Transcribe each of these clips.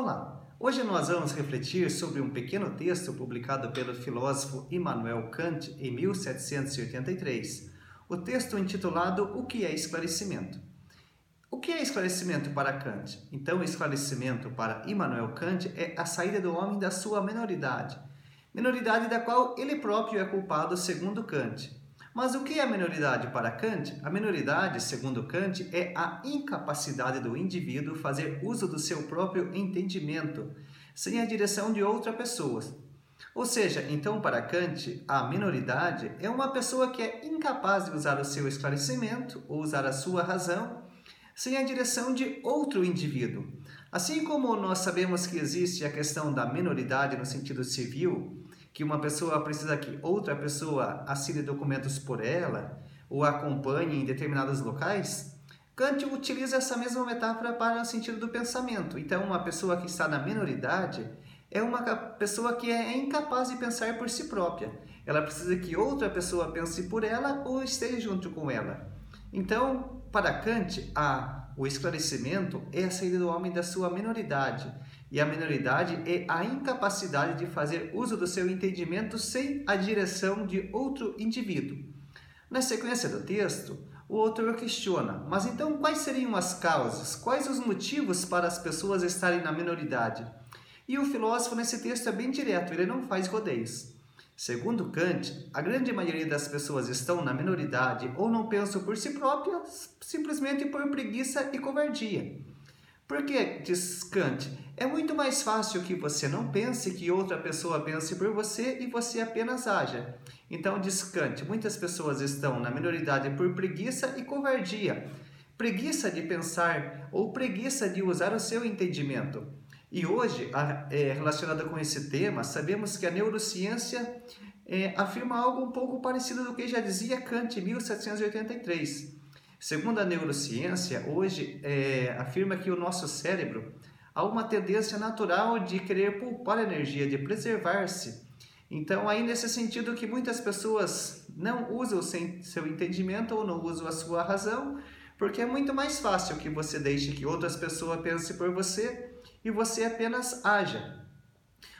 Olá! Hoje nós vamos refletir sobre um pequeno texto publicado pelo filósofo Immanuel Kant em 1783. O texto intitulado O que é esclarecimento? O que é esclarecimento para Kant? Então, esclarecimento para Immanuel Kant é a saída do homem da sua minoridade, minoridade da qual ele próprio é culpado segundo Kant. Mas o que é a minoridade para Kant? A minoridade, segundo Kant, é a incapacidade do indivíduo fazer uso do seu próprio entendimento, sem a direção de outra pessoa. Ou seja, então para Kant, a minoridade é uma pessoa que é incapaz de usar o seu esclarecimento ou usar a sua razão sem a direção de outro indivíduo. Assim como nós sabemos que existe a questão da minoridade no sentido civil, que uma pessoa precisa que outra pessoa assine documentos por ela ou acompanhe em determinados locais, Kant utiliza essa mesma metáfora para o sentido do pensamento. Então, uma pessoa que está na minoridade é uma pessoa que é incapaz de pensar por si própria. Ela precisa que outra pessoa pense por ela ou esteja junto com ela. Então, para Kant, a, o esclarecimento é a saída do homem da sua minoridade e a minoridade é a incapacidade de fazer uso do seu entendimento sem a direção de outro indivíduo. Na sequência do texto, o autor questiona: mas então quais seriam as causas, quais os motivos para as pessoas estarem na minoridade? E o filósofo nesse texto é bem direto, ele não faz rodeios. Segundo Kant, a grande maioria das pessoas estão na minoridade ou não pensam por si próprias, simplesmente por preguiça e covardia. Porque, diz Kant, é muito mais fácil que você não pense que outra pessoa pense por você e você apenas haja. Então, diz Kant, muitas pessoas estão na minoridade por preguiça e covardia. Preguiça de pensar ou preguiça de usar o seu entendimento. E hoje, é, relacionado com esse tema, sabemos que a neurociência é, afirma algo um pouco parecido do que já dizia Kant em 1783 Segundo a neurociência, hoje é, afirma que o nosso cérebro há uma tendência natural de querer poupar energia, de preservar-se. Então, aí nesse sentido que muitas pessoas não usam seu entendimento ou não usam a sua razão, porque é muito mais fácil que você deixe que outras pessoas pensem por você e você apenas haja.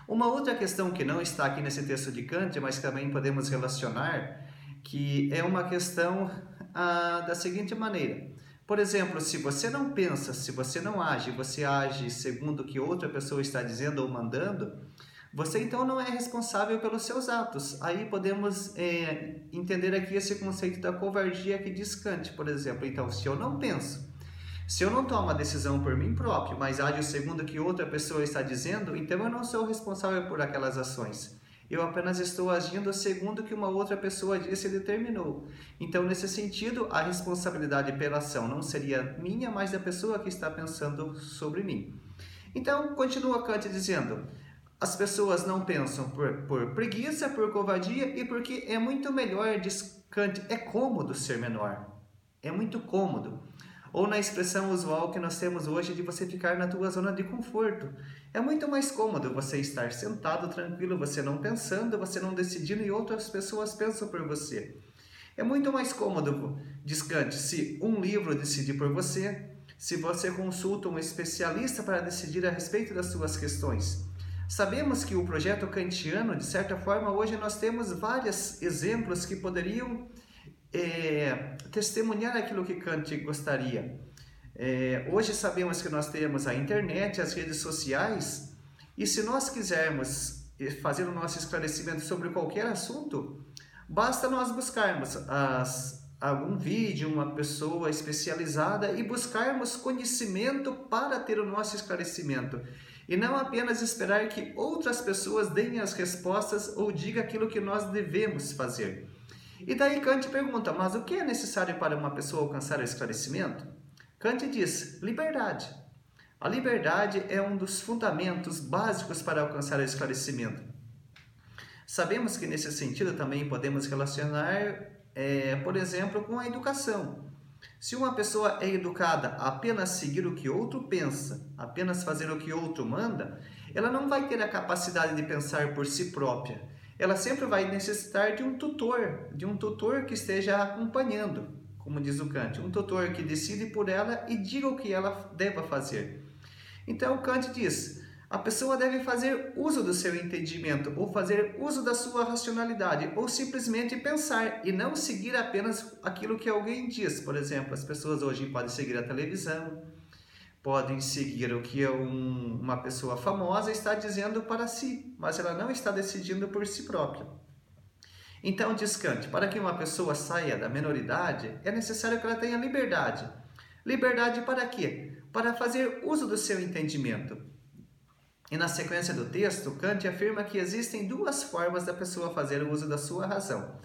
Uma outra questão que não está aqui nesse texto de Kant, mas também podemos relacionar, que é uma questão ah, da seguinte maneira. Por exemplo, se você não pensa, se você não age, você age segundo o que outra pessoa está dizendo ou mandando, você então não é responsável pelos seus atos. Aí podemos é, entender aqui esse conceito da covardia que diz Kant, por exemplo. Então, se eu não penso, se eu não tomo a decisão por mim próprio, mas ajo segundo o que outra pessoa está dizendo, então eu não sou responsável por aquelas ações. Eu apenas estou agindo segundo o que uma outra pessoa disse e determinou. Então, nesse sentido, a responsabilidade pela ação não seria minha, mas da pessoa que está pensando sobre mim. Então, continua Kant dizendo: as pessoas não pensam por, por preguiça, por covardia e porque é muito melhor, diz Kant, é cômodo ser menor. É muito cômodo ou na expressão usual que nós temos hoje de você ficar na tua zona de conforto. É muito mais cômodo você estar sentado tranquilo, você não pensando, você não decidindo e outras pessoas pensam por você. É muito mais cômodo, descante, se um livro decidir por você, se você consulta um especialista para decidir a respeito das suas questões. Sabemos que o projeto kantiano, de certa forma, hoje nós temos vários exemplos que poderiam é, testemunhar aquilo que Kant gostaria. É, hoje sabemos que nós temos a internet, as redes sociais, e se nós quisermos fazer o nosso esclarecimento sobre qualquer assunto, basta nós buscarmos as, algum vídeo, uma pessoa especializada e buscarmos conhecimento para ter o nosso esclarecimento. E não apenas esperar que outras pessoas deem as respostas ou digam aquilo que nós devemos fazer. E daí Kant pergunta: mas o que é necessário para uma pessoa alcançar o esclarecimento? Kant diz: liberdade. A liberdade é um dos fundamentos básicos para alcançar o esclarecimento. Sabemos que nesse sentido também podemos relacionar, é, por exemplo, com a educação. Se uma pessoa é educada a apenas seguir o que outro pensa, apenas fazer o que outro manda, ela não vai ter a capacidade de pensar por si própria ela sempre vai necessitar de um tutor, de um tutor que esteja acompanhando, como diz o Kant, um tutor que decide por ela e diga o que ela deva fazer. Então Kant diz: A pessoa deve fazer uso do seu entendimento, ou fazer uso da sua racionalidade, ou simplesmente pensar e não seguir apenas aquilo que alguém diz. Por exemplo, as pessoas hoje podem seguir a televisão, podem seguir o que um, uma pessoa famosa está dizendo para si, mas ela não está decidindo por si própria. Então, descante, para que uma pessoa saia da menoridade, é necessário que ela tenha liberdade. Liberdade para quê? Para fazer uso do seu entendimento. E na sequência do texto, Kant afirma que existem duas formas da pessoa fazer o uso da sua razão.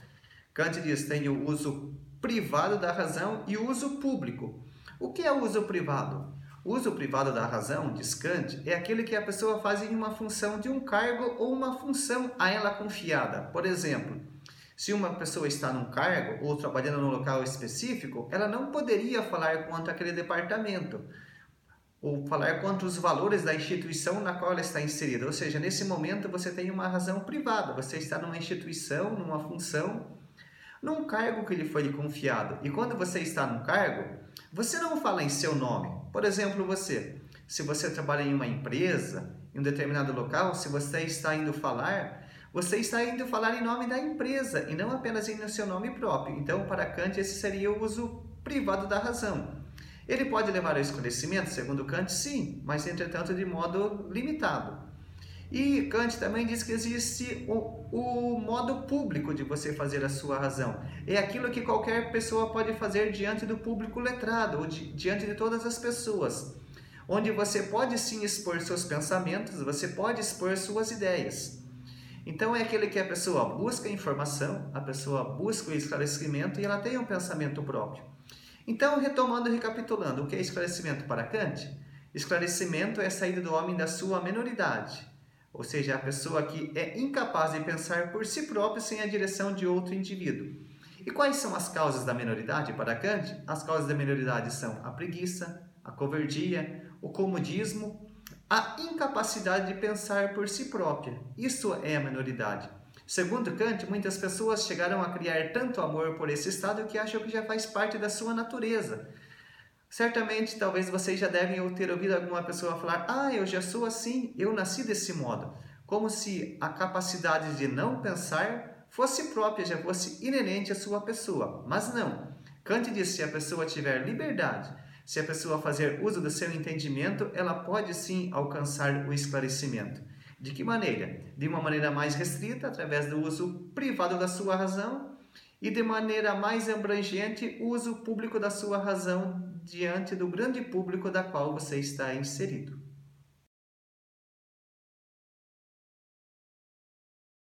Kant diz: tem o uso privado da razão e o uso público. O que é o uso privado? Uso privado da razão, diz Kant, é aquele que a pessoa faz em uma função de um cargo ou uma função a ela confiada. Por exemplo, se uma pessoa está num cargo ou trabalhando num local específico, ela não poderia falar contra aquele departamento ou falar contra os valores da instituição na qual ela está inserida. Ou seja, nesse momento você tem uma razão privada, você está numa instituição, numa função, num cargo que lhe foi confiado. E quando você está num cargo, você não fala em seu nome. Por exemplo, você, se você trabalha em uma empresa, em um determinado local, se você está indo falar, você está indo falar em nome da empresa e não apenas em seu nome próprio. Então, para Kant, esse seria o uso privado da razão. Ele pode levar ao esclarecimento, segundo Kant, sim, mas entretanto de modo limitado. E Kant também diz que existe o, o, modo público de você fazer a sua razão. É aquilo que qualquer pessoa pode fazer diante do público letrado, ou di, diante de todas as pessoas. Onde você pode sim expor seus pensamentos, você pode expor suas ideias. Então é aquele que a pessoa busca informação, a pessoa busca o esclarecimento e ela tem um pensamento próprio. Então, retomando e recapitulando, o que é esclarecimento para Kant? Esclarecimento é a saída do homem da sua menoridade, ou seja, a pessoa que é incapaz de pensar por si próprio sem a direção de outro indivíduo. E quais são as causas da menoridade para Kant? As causas da menoridade são a preguiça, a covardia, o comodismo, a incapacidade de pensar por si própria. Isso é a menoridade. Segundo Kant, muitas pessoas chegaram a criar tanto amor por esse estado que acham que já faz parte da sua natureza. Certamente, talvez vocês já devem ter ouvido alguma pessoa falar: Ah, eu já sou assim, eu nasci desse modo. Como se a capacidade de não pensar fosse própria, já fosse inerente à sua pessoa. Mas não. Kant diz: se a pessoa tiver liberdade, se a pessoa fazer uso do seu entendimento, ela pode sim alcançar o esclarecimento. De que maneira? De uma maneira mais restrita, através do uso privado da sua razão, e de maneira mais abrangente, o uso público da sua razão diante do grande público da qual você está inserido.